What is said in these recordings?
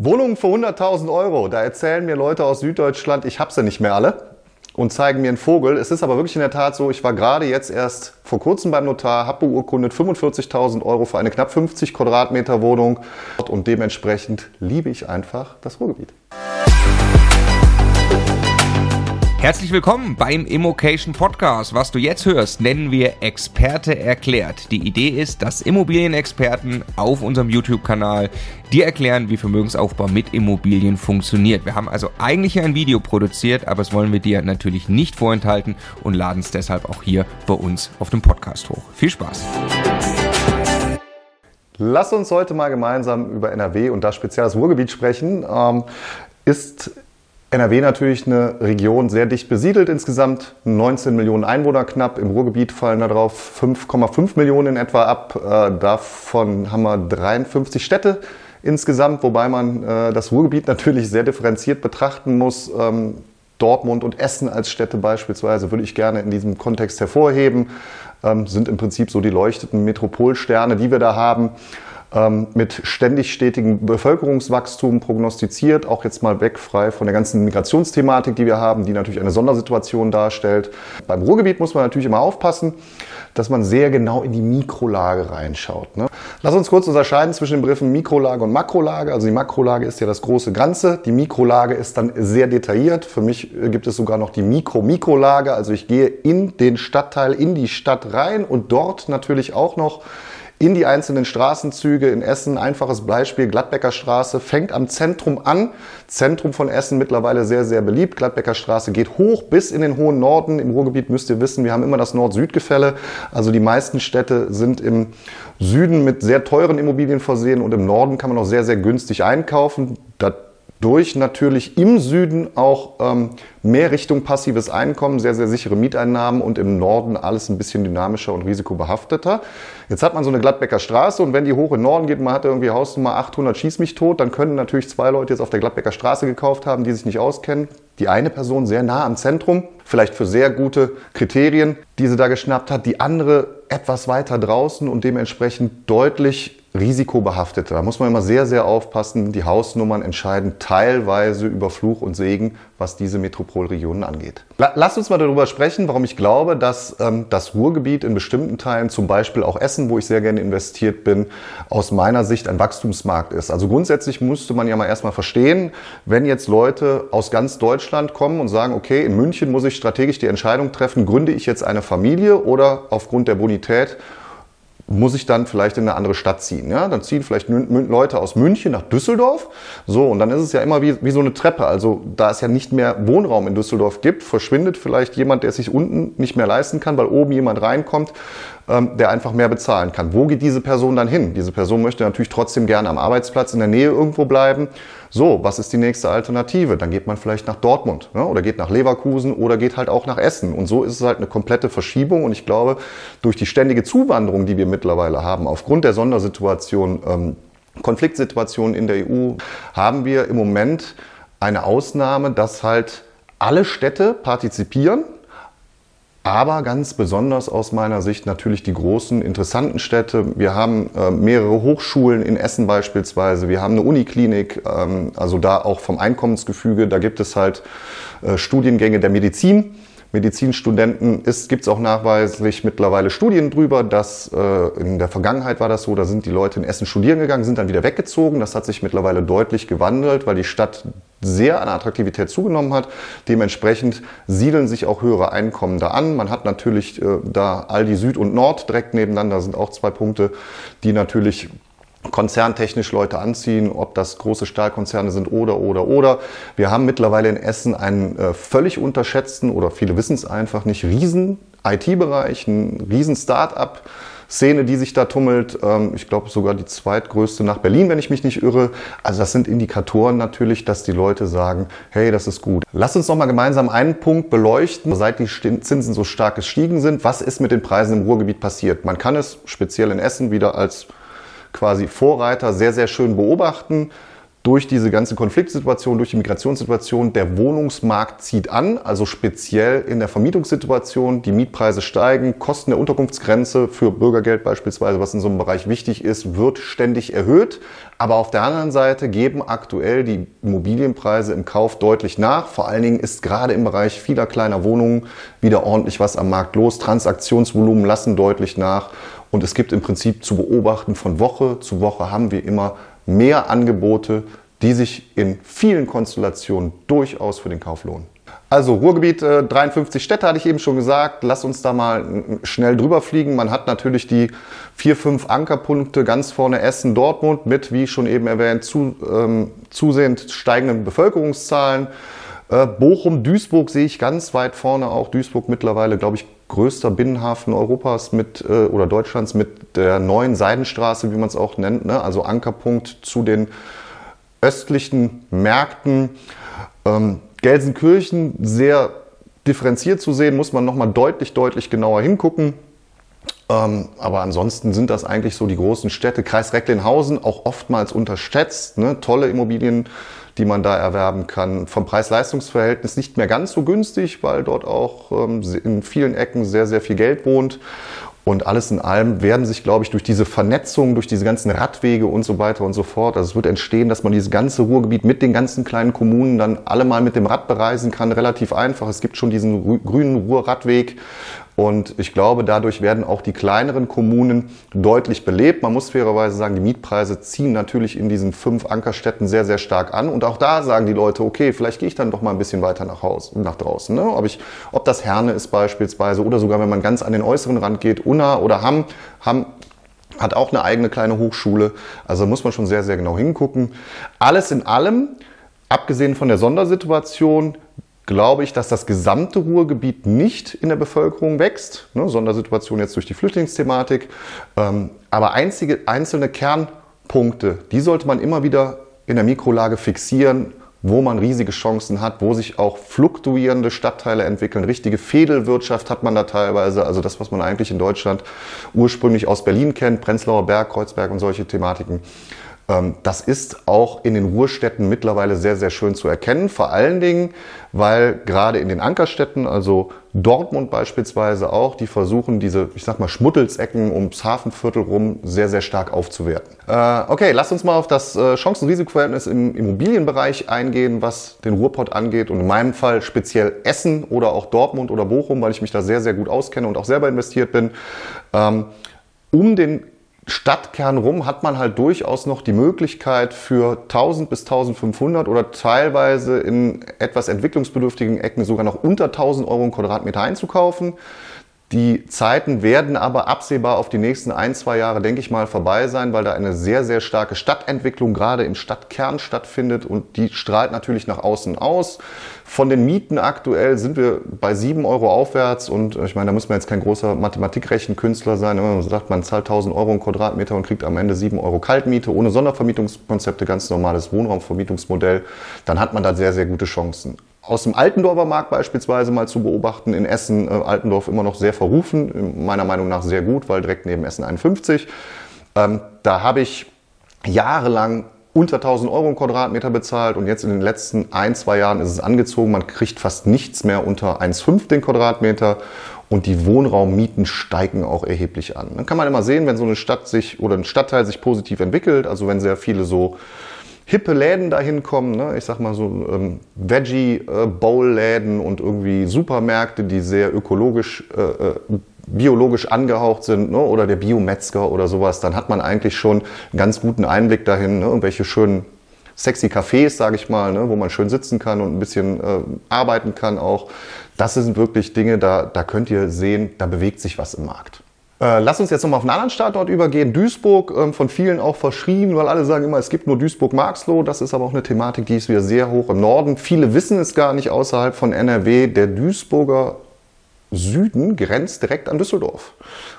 Wohnungen für 100.000 Euro, da erzählen mir Leute aus Süddeutschland, ich habe sie nicht mehr alle und zeigen mir einen Vogel. Es ist aber wirklich in der Tat so, ich war gerade jetzt erst vor kurzem beim Notar, habe beurkundet 45.000 Euro für eine knapp 50 Quadratmeter Wohnung und dementsprechend liebe ich einfach das Ruhrgebiet. Herzlich willkommen beim Immocation Podcast. Was du jetzt hörst, nennen wir Experte erklärt. Die Idee ist, dass Immobilienexperten auf unserem YouTube-Kanal dir erklären, wie Vermögensaufbau mit Immobilien funktioniert. Wir haben also eigentlich ein Video produziert, aber das wollen wir dir natürlich nicht vorenthalten und laden es deshalb auch hier bei uns auf dem Podcast hoch. Viel Spaß! Lass uns heute mal gemeinsam über NRW und das speziell das Ruhrgebiet sprechen. Ähm, ist NRW natürlich eine Region sehr dicht besiedelt insgesamt, 19 Millionen Einwohner knapp. Im Ruhrgebiet fallen darauf 5,5 Millionen in etwa ab. Äh, davon haben wir 53 Städte insgesamt, wobei man äh, das Ruhrgebiet natürlich sehr differenziert betrachten muss. Ähm, Dortmund und Essen als Städte beispielsweise würde ich gerne in diesem Kontext hervorheben, ähm, sind im Prinzip so die leuchteten Metropolsterne, die wir da haben ähm, mit ständig stetigem Bevölkerungswachstum prognostiziert, auch jetzt mal wegfrei von der ganzen Migrationsthematik, die wir haben, die natürlich eine Sondersituation darstellt. Beim Ruhrgebiet muss man natürlich immer aufpassen, dass man sehr genau in die Mikrolage reinschaut. Ne? Lass uns kurz unterscheiden zwischen den Begriffen Mikrolage und Makrolage. Also die Makrolage ist ja das große Ganze, die Mikrolage ist dann sehr detailliert. Für mich äh, gibt es sogar noch die Mikro-Mikrolage. Also ich gehe in den Stadtteil, in die Stadt rein und dort natürlich auch noch in die einzelnen Straßenzüge in Essen. Einfaches Beispiel, Gladbecker Straße fängt am Zentrum an. Zentrum von Essen mittlerweile sehr, sehr beliebt. Gladbecker Straße geht hoch bis in den hohen Norden. Im Ruhrgebiet müsst ihr wissen, wir haben immer das Nord-Süd-Gefälle. Also die meisten Städte sind im Süden mit sehr teuren Immobilien versehen und im Norden kann man auch sehr, sehr günstig einkaufen. Da durch natürlich im Süden auch ähm, mehr Richtung passives Einkommen, sehr, sehr sichere Mieteinnahmen und im Norden alles ein bisschen dynamischer und risikobehafteter. Jetzt hat man so eine Gladbecker Straße und wenn die hoch in den Norden geht, man hat irgendwie Hausnummer 800, schieß mich tot, dann können natürlich zwei Leute jetzt auf der Gladbecker Straße gekauft haben, die sich nicht auskennen. Die eine Person sehr nah am Zentrum, vielleicht für sehr gute Kriterien, die sie da geschnappt hat. Die andere etwas weiter draußen und dementsprechend deutlich risikobehafteter. Da muss man immer sehr, sehr aufpassen. Die Hausnummern entscheiden teilweise über Fluch und Segen, was diese Metropolregionen angeht. Lass uns mal darüber sprechen, warum ich glaube, dass ähm, das Ruhrgebiet in bestimmten Teilen, zum Beispiel auch Essen, wo ich sehr gerne investiert bin, aus meiner Sicht ein Wachstumsmarkt ist. Also grundsätzlich musste man ja mal erstmal verstehen, wenn jetzt Leute aus ganz Deutschland kommen und sagen, okay, in München muss ich strategisch die Entscheidung treffen, gründe ich jetzt eine Familie oder aufgrund der Bonität muss ich dann vielleicht in eine andere Stadt ziehen. Ja? Dann ziehen vielleicht Leute aus München nach Düsseldorf. So, und dann ist es ja immer wie, wie so eine Treppe. Also da es ja nicht mehr Wohnraum in Düsseldorf gibt, verschwindet vielleicht jemand, der sich unten nicht mehr leisten kann, weil oben jemand reinkommt, ähm, der einfach mehr bezahlen kann. Wo geht diese Person dann hin? Diese Person möchte natürlich trotzdem gerne am Arbeitsplatz in der Nähe irgendwo bleiben. So, was ist die nächste Alternative? Dann geht man vielleicht nach Dortmund ne? oder geht nach Leverkusen oder geht halt auch nach Essen. Und so ist es halt eine komplette Verschiebung. Und ich glaube, durch die ständige Zuwanderung, die wir mittlerweile haben, aufgrund der Sondersituation, ähm, Konfliktsituation in der EU, haben wir im Moment eine Ausnahme, dass halt alle Städte partizipieren aber ganz besonders aus meiner Sicht natürlich die großen, interessanten Städte. Wir haben äh, mehrere Hochschulen in Essen beispielsweise. Wir haben eine Uniklinik, ähm, also da auch vom Einkommensgefüge. Da gibt es halt äh, Studiengänge der Medizin. Medizinstudenten gibt es auch nachweislich mittlerweile Studien drüber, dass äh, in der Vergangenheit war das so, da sind die Leute in Essen studieren gegangen, sind dann wieder weggezogen. Das hat sich mittlerweile deutlich gewandelt, weil die Stadt sehr an Attraktivität zugenommen hat. Dementsprechend siedeln sich auch höhere Einkommen da an. Man hat natürlich äh, da Aldi Süd und Nord direkt nebeneinander, sind auch zwei Punkte, die natürlich konzerntechnisch Leute anziehen, ob das große Stahlkonzerne sind oder, oder, oder. Wir haben mittlerweile in Essen einen äh, völlig unterschätzten, oder viele wissen es einfach nicht, riesen IT-Bereich, einen riesen Start-up Szene, die sich da tummelt. Ähm, ich glaube sogar die zweitgrößte nach Berlin, wenn ich mich nicht irre. Also das sind Indikatoren natürlich, dass die Leute sagen, hey, das ist gut. Lass uns noch mal gemeinsam einen Punkt beleuchten. Seit die Zinsen so stark gestiegen sind, was ist mit den Preisen im Ruhrgebiet passiert? Man kann es speziell in Essen wieder als quasi Vorreiter sehr, sehr schön beobachten. durch diese ganze Konfliktsituation, durch die Migrationssituation, der Wohnungsmarkt zieht an, also speziell in der Vermietungssituation. Die Mietpreise steigen, Kosten der Unterkunftsgrenze für Bürgergeld beispielsweise, was in so einem Bereich wichtig ist, wird ständig erhöht. Aber auf der anderen Seite geben aktuell die Immobilienpreise im Kauf deutlich nach. Vor allen Dingen ist gerade im Bereich vieler kleiner Wohnungen wieder ordentlich was am Markt los. Transaktionsvolumen lassen deutlich nach. Und es gibt im Prinzip zu beobachten, von Woche zu Woche haben wir immer mehr Angebote, die sich in vielen Konstellationen durchaus für den Kauf lohnen. Also Ruhrgebiet, äh, 53 Städte hatte ich eben schon gesagt. Lass uns da mal schnell drüber fliegen. Man hat natürlich die vier, fünf Ankerpunkte ganz vorne Essen, Dortmund mit, wie schon eben erwähnt, zu, ähm, zusehend steigenden Bevölkerungszahlen. Äh, Bochum, Duisburg sehe ich ganz weit vorne. Auch Duisburg mittlerweile, glaube ich, größter Binnenhafen Europas mit äh, oder Deutschlands mit der neuen Seidenstraße, wie man es auch nennt. Ne? Also Ankerpunkt zu den östlichen Märkten. Ähm, Gelsenkirchen sehr differenziert zu sehen, muss man nochmal deutlich, deutlich genauer hingucken. Ähm, aber ansonsten sind das eigentlich so die großen Städte. Kreis Recklinghausen auch oftmals unterschätzt. Ne? Tolle Immobilien die man da erwerben kann. Vom Preis-Leistungs-Verhältnis nicht mehr ganz so günstig, weil dort auch ähm, in vielen Ecken sehr, sehr viel Geld wohnt. Und alles in allem werden sich, glaube ich, durch diese Vernetzung, durch diese ganzen Radwege und so weiter und so fort, also es wird entstehen, dass man dieses ganze Ruhrgebiet mit den ganzen kleinen Kommunen dann alle mal mit dem Rad bereisen kann, relativ einfach. Es gibt schon diesen grünen Ruhrradweg und ich glaube, dadurch werden auch die kleineren Kommunen deutlich belebt. Man muss fairerweise sagen, die Mietpreise ziehen natürlich in diesen fünf Ankerstädten sehr, sehr stark an. Und auch da sagen die Leute, okay, vielleicht gehe ich dann doch mal ein bisschen weiter nach Hause, nach draußen. Ne? Ob, ich, ob das Herne ist beispielsweise oder sogar, wenn man ganz an den äußeren Rand geht, Unna oder Hamm, Hamm hat auch eine eigene kleine Hochschule. Also muss man schon sehr, sehr genau hingucken. Alles in allem, abgesehen von der Sondersituation, glaube ich, dass das gesamte Ruhrgebiet nicht in der Bevölkerung wächst. Ne, Sondersituation jetzt durch die Flüchtlingsthematik. Ähm, aber einzige, einzelne Kernpunkte, die sollte man immer wieder in der Mikrolage fixieren, wo man riesige Chancen hat, wo sich auch fluktuierende Stadtteile entwickeln. Richtige Fädelwirtschaft hat man da teilweise. Also das, was man eigentlich in Deutschland ursprünglich aus Berlin kennt, Prenzlauer Berg, Kreuzberg und solche Thematiken. Ähm, das ist auch in den Ruhestädten mittlerweile sehr, sehr schön zu erkennen. Vor allen Dingen, weil gerade in den Ankerstädten, also Dortmund beispielsweise auch, die versuchen diese, ich sag mal, Schmuttelsecken ums Hafenviertel rum sehr, sehr stark aufzuwerten. Äh, okay, lasst uns mal auf das äh, Chancen-Risikoverhältnis im Immobilienbereich eingehen, was den Ruhrpott angeht und in meinem Fall speziell Essen oder auch Dortmund oder Bochum, weil ich mich da sehr, sehr gut auskenne und auch selber investiert bin. Ähm, um den Stadtkern rum hat man halt durchaus noch die Möglichkeit für 1000 bis 1500 oder teilweise in etwas entwicklungsbedürftigen Ecken sogar noch unter 1000 Euro im Quadratmeter einzukaufen. Die Zeiten werden aber absehbar auf die nächsten ein, zwei Jahre, denke ich mal, vorbei sein, weil da eine sehr, sehr starke Stadtentwicklung gerade im Stadtkern stattfindet und die strahlt natürlich nach außen aus. Von den Mieten aktuell sind wir bei sieben Euro aufwärts und ich meine, da muss man jetzt kein großer Mathematikrechenkünstler sein. Wenn man sagt, man zahlt 1000 Euro im Quadratmeter und kriegt am Ende sieben Euro Kaltmiete ohne Sondervermietungskonzepte, ganz normales Wohnraumvermietungsmodell, dann hat man da sehr, sehr gute Chancen aus dem Altendorfer Markt beispielsweise mal zu beobachten. In Essen, äh, Altendorf immer noch sehr verrufen, meiner Meinung nach sehr gut, weil direkt neben Essen 51. Ähm, da habe ich jahrelang unter 1000 Euro im Quadratmeter bezahlt und jetzt in den letzten ein, zwei Jahren ist es angezogen. Man kriegt fast nichts mehr unter 1,5 den Quadratmeter und die Wohnraummieten steigen auch erheblich an. Dann kann man immer sehen, wenn so eine Stadt sich oder ein Stadtteil sich positiv entwickelt, also wenn sehr viele so hippe Läden dahin kommen, ne? ich sag mal so ähm, Veggie-Bowl-Läden und irgendwie Supermärkte, die sehr ökologisch, äh, äh, biologisch angehaucht sind, ne? oder der Biometzger oder sowas, dann hat man eigentlich schon einen ganz guten Einblick dahin, ne? irgendwelche schönen sexy Cafés, sage ich mal, ne? wo man schön sitzen kann und ein bisschen äh, arbeiten kann auch. Das sind wirklich Dinge, da, da könnt ihr sehen, da bewegt sich was im Markt. Äh, lass uns jetzt nochmal auf einen anderen Standort übergehen. Duisburg, ähm, von vielen auch verschrien, weil alle sagen immer, es gibt nur Duisburg-Marxloh. Das ist aber auch eine Thematik, die ist wieder sehr hoch im Norden. Viele wissen es gar nicht außerhalb von NRW. Der Duisburger Süden grenzt direkt an Düsseldorf.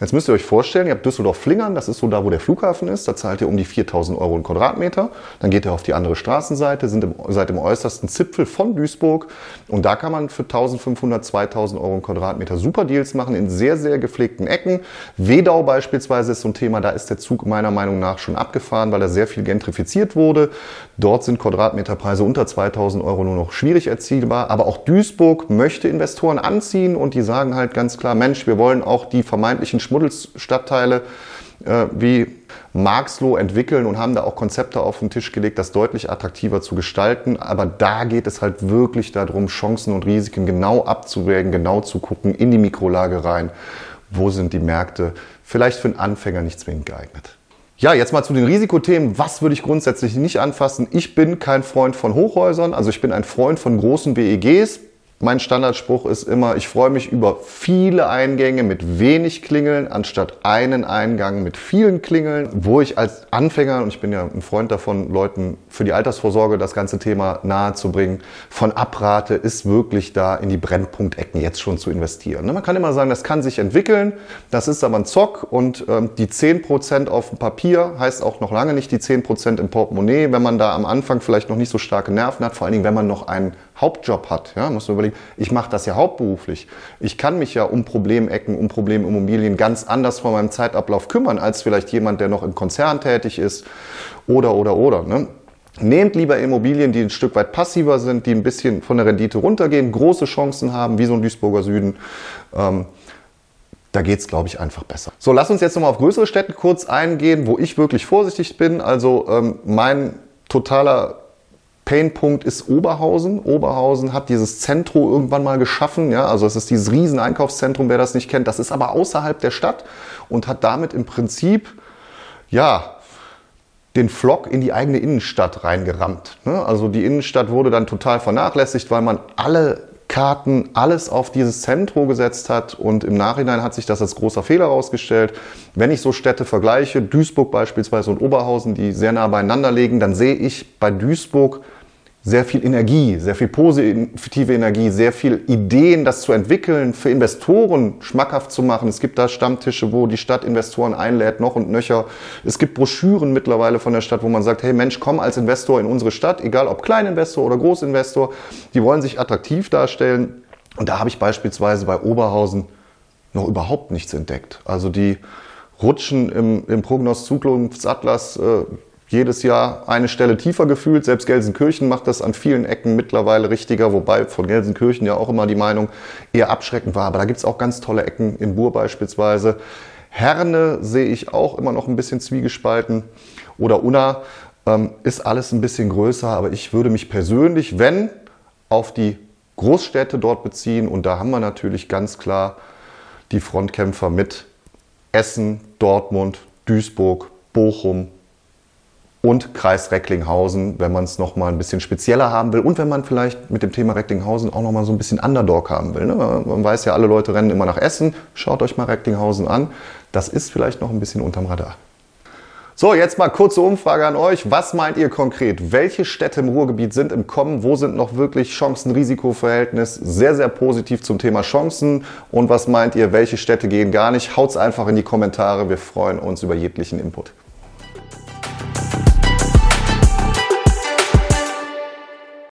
Jetzt müsst ihr euch vorstellen, ihr habt Düsseldorf-Flingern, das ist so da, wo der Flughafen ist, da zahlt ihr um die 4000 Euro einen Quadratmeter. Dann geht ihr auf die andere Straßenseite, sind im, seid im äußersten Zipfel von Duisburg und da kann man für 1500, 2000 Euro einen Quadratmeter super Deals machen in sehr, sehr gepflegten Ecken. Wedau beispielsweise ist so ein Thema, da ist der Zug meiner Meinung nach schon abgefahren, weil da sehr viel gentrifiziert wurde. Dort sind Quadratmeterpreise unter 2000 Euro nur noch schwierig erzielbar, aber auch Duisburg möchte Investoren anziehen und die sagen halt ganz klar, Mensch, wir wollen auch die vermeintlichen Schmuddelstadtteile äh, wie Marxloh entwickeln und haben da auch Konzepte auf den Tisch gelegt, das deutlich attraktiver zu gestalten. Aber da geht es halt wirklich darum, Chancen und Risiken genau abzuwägen, genau zu gucken, in die Mikrolage rein. Wo sind die Märkte? Vielleicht für einen Anfänger nicht zwingend geeignet. Ja, jetzt mal zu den Risikothemen. Was würde ich grundsätzlich nicht anfassen? Ich bin kein Freund von Hochhäusern, also ich bin ein Freund von großen WEGs. Mein Standardspruch ist immer, ich freue mich über viele Eingänge mit wenig Klingeln, anstatt einen Eingang mit vielen Klingeln, wo ich als Anfänger, und ich bin ja ein Freund davon, Leuten für die Altersvorsorge das ganze Thema nahezubringen, von abrate, ist wirklich da in die Brennpunktecken jetzt schon zu investieren. Man kann immer sagen, das kann sich entwickeln, das ist aber ein Zock und ähm, die 10% auf dem Papier heißt auch noch lange nicht die 10% im Portemonnaie, wenn man da am Anfang vielleicht noch nicht so starke Nerven hat, vor allen Dingen, wenn man noch einen Hauptjob hat. Ja, muss man überlegen, ich mache das ja hauptberuflich. Ich kann mich ja um Problemecken, um Problemimmobilien ganz anders von meinem Zeitablauf kümmern, als vielleicht jemand, der noch im Konzern tätig ist oder, oder, oder. Ne? Nehmt lieber Immobilien, die ein Stück weit passiver sind, die ein bisschen von der Rendite runtergehen, große Chancen haben, wie so ein Duisburger Süden. Ähm, da geht's, glaube ich, einfach besser. So, lass uns jetzt nochmal auf größere Städte kurz eingehen, wo ich wirklich vorsichtig bin. Also ähm, mein totaler Painpunkt ist Oberhausen. Oberhausen hat dieses Zentrum irgendwann mal geschaffen. Ja, also es ist dieses riesen Einkaufszentrum, wer das nicht kennt. Das ist aber außerhalb der Stadt und hat damit im Prinzip, ja, den Flock in die eigene Innenstadt reingerammt. Ne? Also die Innenstadt wurde dann total vernachlässigt, weil man alle Karten, alles auf dieses Zentrum gesetzt hat und im Nachhinein hat sich das als großer Fehler herausgestellt. Wenn ich so Städte vergleiche, Duisburg beispielsweise und Oberhausen, die sehr nah beieinander liegen, dann sehe ich bei Duisburg sehr viel Energie, sehr viel positive Energie, sehr viel Ideen, das zu entwickeln, für Investoren schmackhaft zu machen. Es gibt da Stammtische, wo die Stadt Investoren einlädt, noch und nöcher. Es gibt Broschüren mittlerweile von der Stadt, wo man sagt, hey Mensch, komm als Investor in unsere Stadt, egal ob Kleininvestor oder Großinvestor. Die wollen sich attraktiv darstellen. Und da habe ich beispielsweise bei Oberhausen noch überhaupt nichts entdeckt. Also die rutschen im, im Prognoszukunftsatlas äh, jedes Jahr eine Stelle tiefer gefühlt. Selbst Gelsenkirchen macht das an vielen Ecken mittlerweile richtiger, wobei von Gelsenkirchen ja auch immer die Meinung eher abschreckend war. Aber da gibt's auch ganz tolle Ecken, in Bur beispielsweise. Herne sehe ich auch immer noch ein bisschen zwiegespalten. Oder Unna ähm, ist alles ein bisschen größer, aber ich würde mich persönlich, wenn, auf die Großstädte dort beziehen. Und da haben wir natürlich ganz klar die Frontkämpfer mit Essen, Dortmund, Duisburg, Bochum, und Kreis Recklinghausen, wenn man es nochmal ein bisschen spezieller haben will und wenn man vielleicht mit dem Thema Recklinghausen auch nochmal so ein bisschen Underdog haben will. Ne? Man weiß ja, alle Leute rennen immer nach Essen. Schaut euch mal Recklinghausen an. Das ist vielleicht noch ein bisschen unterm Radar. So, jetzt mal kurze Umfrage an euch. Was meint ihr konkret? Welche Städte im Ruhrgebiet sind im Kommen? Wo sind noch wirklich Chancen-Risiko-Verhältnis? Sehr, sehr positiv zum Thema Chancen. Und was meint ihr? Welche Städte gehen gar nicht? Haut's einfach in die Kommentare. Wir freuen uns über jeglichen Input.